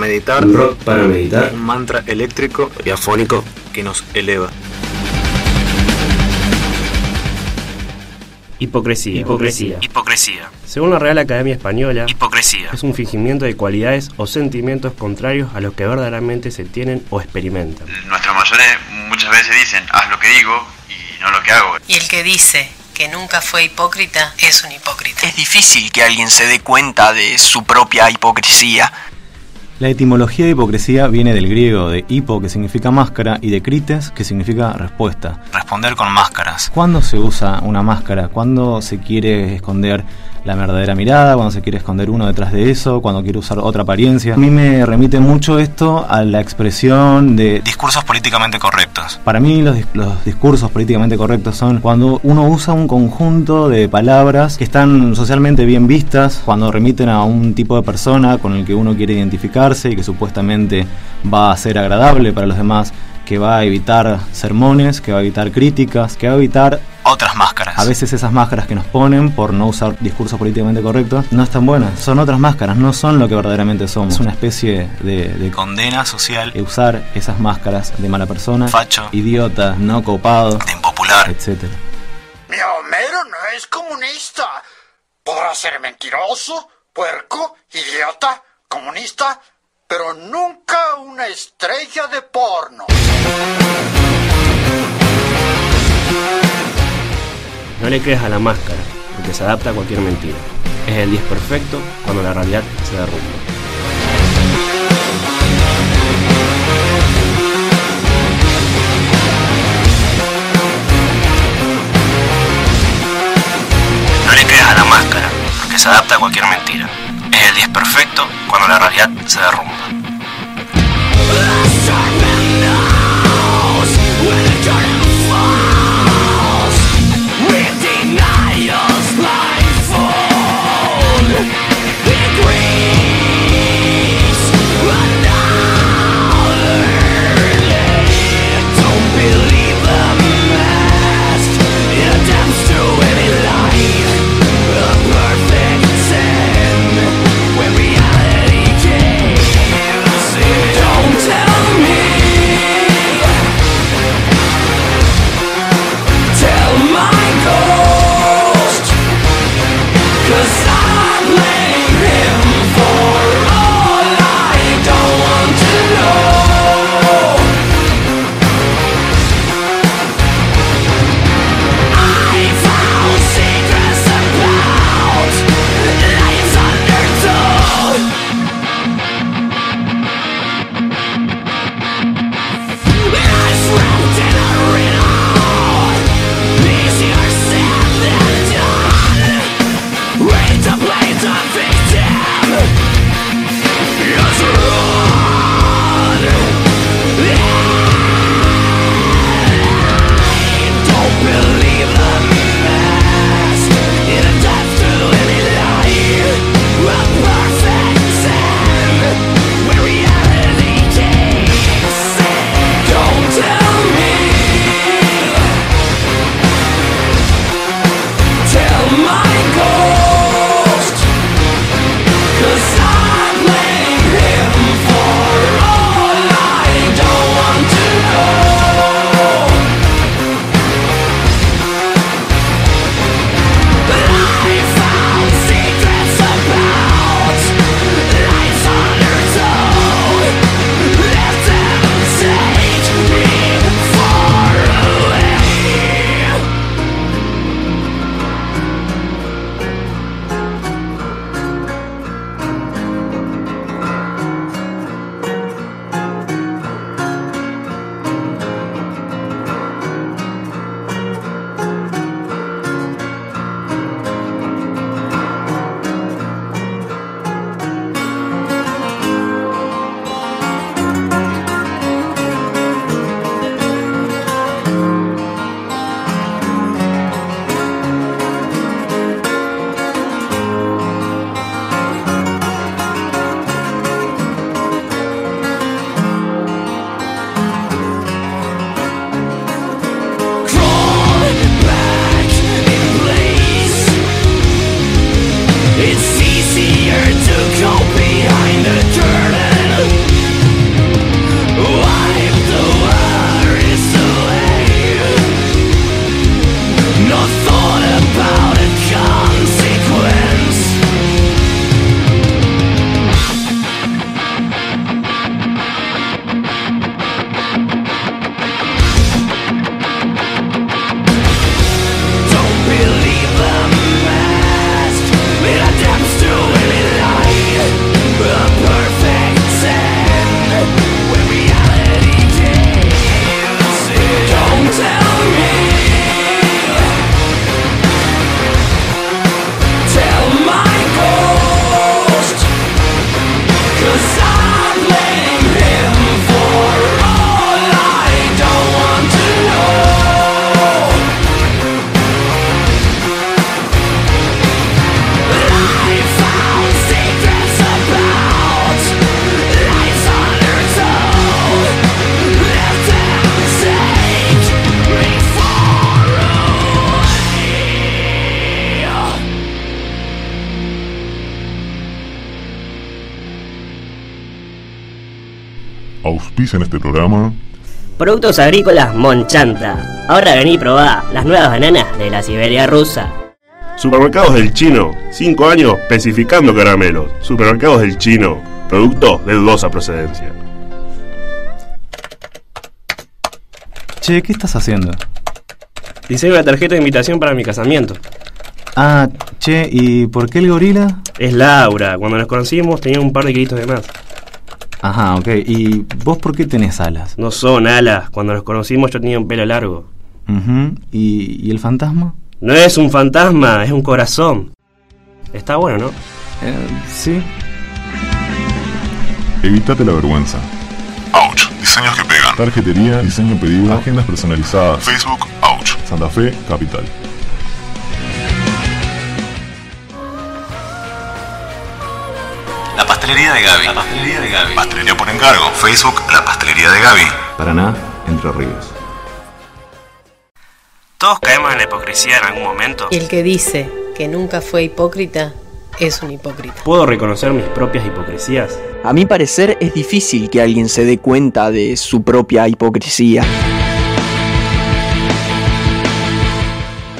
meditar. rock para meditar. Un mantra eléctrico y afónico que nos eleva. Hipocresía. Hipocresía. Hipocresía. Según la Real Academia Española, Hipocresía. es un fingimiento de cualidades o sentimientos contrarios a los que verdaderamente se tienen o experimentan. Nuestros mayores muchas veces dicen, haz lo que digo y no lo que hago. Y el que dice que nunca fue hipócrita es un hipócrita. Es difícil que alguien se dé cuenta de su propia hipocresía. La etimología de hipocresía viene del griego de hipo, que significa máscara, y de crites, que significa respuesta. Responder con máscaras. ¿Cuándo se usa una máscara? ¿Cuándo se quiere esconder la verdadera mirada? ¿Cuándo se quiere esconder uno detrás de eso? ¿Cuándo quiere usar otra apariencia? A mí me remite mucho esto a la expresión de... Discursos políticamente correctos. Para mí los, los discursos políticamente correctos son cuando uno usa un conjunto de palabras que están socialmente bien vistas, cuando remiten a un tipo de persona con el que uno quiere identificarse y que supuestamente va a ser agradable para los demás, que va a evitar sermones, que va a evitar críticas, que va a evitar Otras máscaras. a veces esas máscaras que nos ponen por no usar discursos políticamente correctos no están buenas, son otras máscaras, no son lo que verdaderamente somos. Es una especie de, de Condena social. de usar esas máscaras de mala persona, Facho. idiota, no copado, De impopular. etcétera. Mi Homero no es comunista. Podrá ser mentiroso, puerco, idiota, comunista, pero nunca una estrella de porno. No le creas a la máscara, porque se adapta a cualquier mentira. Es el 10 perfecto cuando la realidad se derrumba. No le creas a la máscara, porque se adapta a cualquier mentira. Es el 10 perfecto cuando la realidad se derrumba. Auspician este programa. Productos agrícolas Monchanta. Ahora vení y probá las nuevas bananas de la Siberia rusa. Supermercados del Chino, 5 años especificando caramelos. Supermercados del Chino, productos de dudosa procedencia. Che, ¿qué estás haciendo? Diseño una tarjeta de invitación para mi casamiento. Ah, che, ¿y por qué el gorila? Es Laura, cuando nos conocimos tenía un par de kilitos de más. Ajá, ok. ¿Y vos por qué tenés alas? No son alas, cuando nos conocimos yo tenía un pelo largo. Ujú, ¿Y, ¿Y el fantasma? No es un fantasma, es un corazón. Está bueno, ¿no? Eh, sí. Evítate la vergüenza. Ouch, diseños que pegan. Tarjetería, diseño pedido, agendas personalizadas. Facebook, Ouch. Santa Fe, Capital. La pastelería de Gaby. La pastelería de Gaby. Pastelería por encargo. Facebook, la pastelería de Gaby. Paraná, Entre Ríos. Todos caemos en la hipocresía en algún momento. Y el que dice que nunca fue hipócrita es un hipócrita. ¿Puedo reconocer mis propias hipocresías? A mi parecer es difícil que alguien se dé cuenta de su propia hipocresía.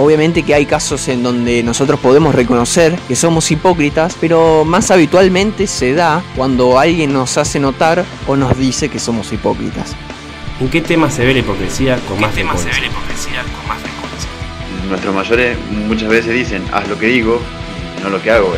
Obviamente que hay casos en donde nosotros podemos reconocer que somos hipócritas, pero más habitualmente se da cuando alguien nos hace notar o nos dice que somos hipócritas. ¿En qué tema se ve la hipocresía con más tema se ve la hipocresía con más frecuencia? Nuestros mayores muchas veces dicen, haz lo que digo y no lo que hago.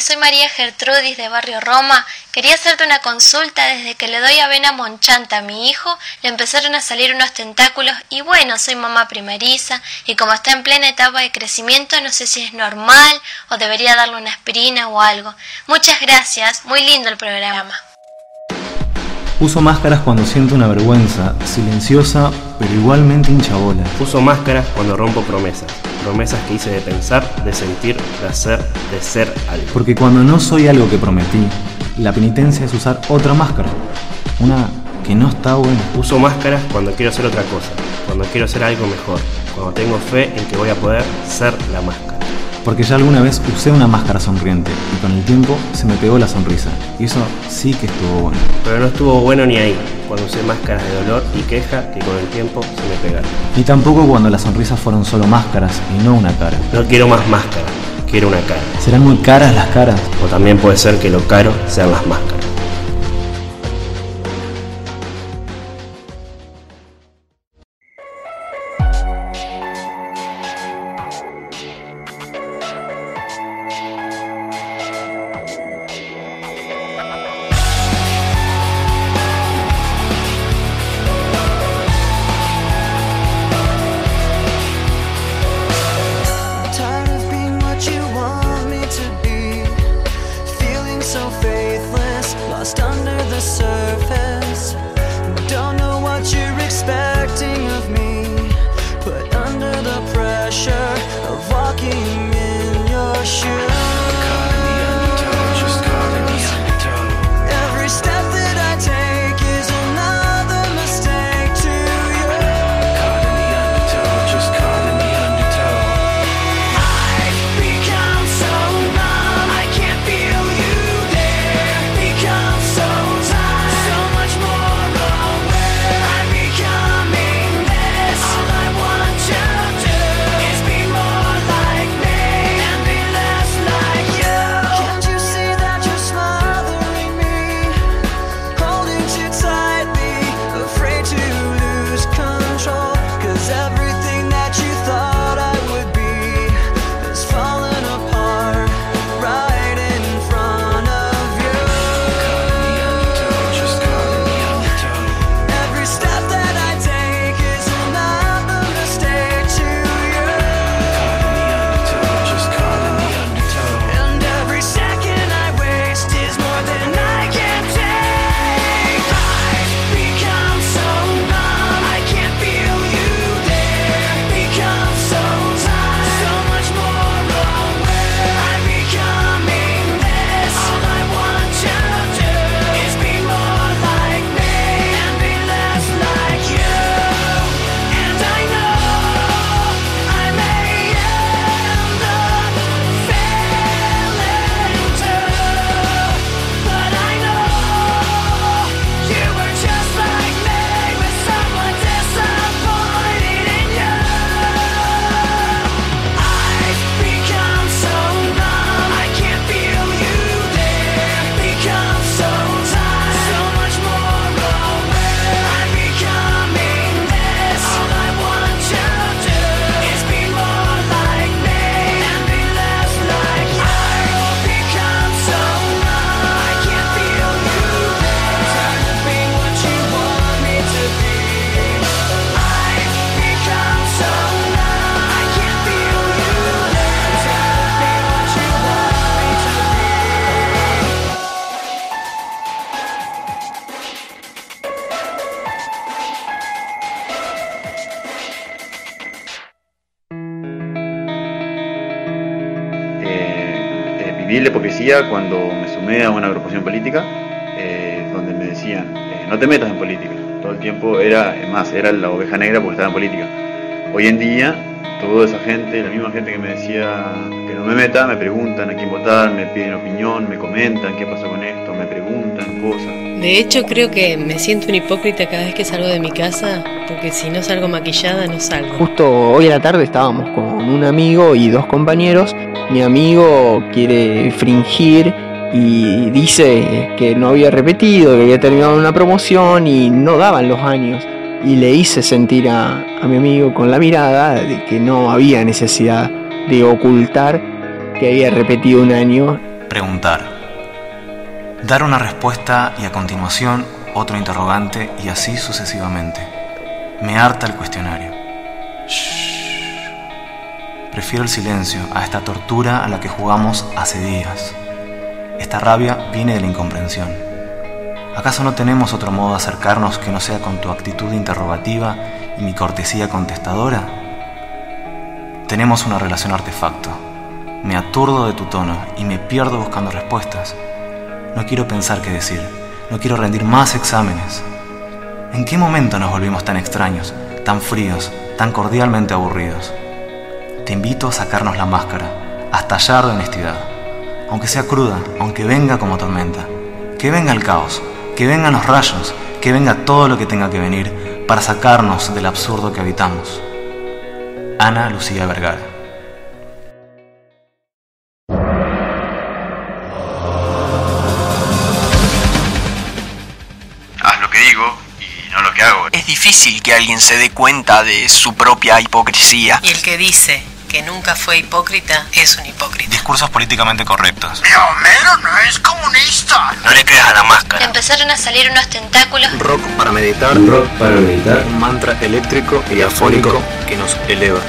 Soy María Gertrudis de Barrio Roma. Quería hacerte una consulta. Desde que le doy avena monchanta a mi hijo, le empezaron a salir unos tentáculos y bueno, soy mamá primeriza y como está en plena etapa de crecimiento, no sé si es normal o debería darle una aspirina o algo. Muchas gracias, muy lindo el programa. Uso máscaras cuando siento una vergüenza, silenciosa, pero igualmente hinchabola. Uso máscaras cuando rompo promesas. Promesas que hice de pensar, de sentir, de hacer, de ser algo. Porque cuando no soy algo que prometí, la penitencia es usar otra máscara. Una que no está buena. Uso máscaras cuando quiero hacer otra cosa, cuando quiero hacer algo mejor, cuando tengo fe en que voy a poder ser la máscara porque ya alguna vez usé una máscara sonriente y con el tiempo se me pegó la sonrisa. Y eso sí que estuvo bueno. Pero no estuvo bueno ni ahí, cuando usé máscaras de dolor y queja que con el tiempo se me pegaron. Ni tampoco cuando las sonrisas fueron solo máscaras y no una cara. No quiero más máscaras, quiero una cara. ¿Serán muy caras las caras? O también puede ser que lo caro sean las máscaras. pressure cuando me sumé a una agrupación política eh, donde me decían, eh, no te metas en política. Todo el tiempo era, más, era la oveja negra porque estaba en política. Hoy en día, toda esa gente, la misma gente que me decía que no me meta, me preguntan a quién votar, me piden opinión, me comentan qué pasó con esto, me preguntan cosas. De hecho, creo que me siento un hipócrita cada vez que salgo de mi casa, porque si no salgo maquillada, no salgo. Justo hoy a la tarde estábamos con un amigo y dos compañeros mi amigo quiere fingir y dice que no había repetido, que había terminado una promoción y no daban los años. Y le hice sentir a, mi amigo con la mirada de que no había necesidad de ocultar que había repetido un año preguntar. Dar una respuesta y a continuación otro interrogante y así sucesivamente. Me harta el cuestionario. Prefiero el silencio a esta tortura a la que jugamos hace días. Esta rabia viene de la incomprensión. ¿Acaso no tenemos otro modo de acercarnos que no sea con tu actitud interrogativa y mi cortesía contestadora? Tenemos una relación artefacto. Me aturdo de tu tono y me pierdo buscando respuestas. No quiero pensar qué decir. No quiero rendir más exámenes. ¿En qué momento nos volvimos tan extraños, tan fríos, tan cordialmente aburridos? Te invito a sacarnos la máscara, a estallar de honestidad. Aunque sea cruda, aunque venga como tormenta. Que venga el caos, que vengan los rayos, que venga todo lo que tenga que venir para sacarnos del absurdo que habitamos. Ana Lucía Vergara. Haz lo que digo y no lo que hago. Es difícil que alguien se dé cuenta de su propia hipocresía. Y el que dice que nunca fue hipócrita es un hipócrita. Discursos políticamente correctos. Homero no es comunista. No le creas a la máscara. Empezaron a salir unos tentáculos. Rock para meditar. Rock para meditar. Un mantra eléctrico y afónico que nos eleva.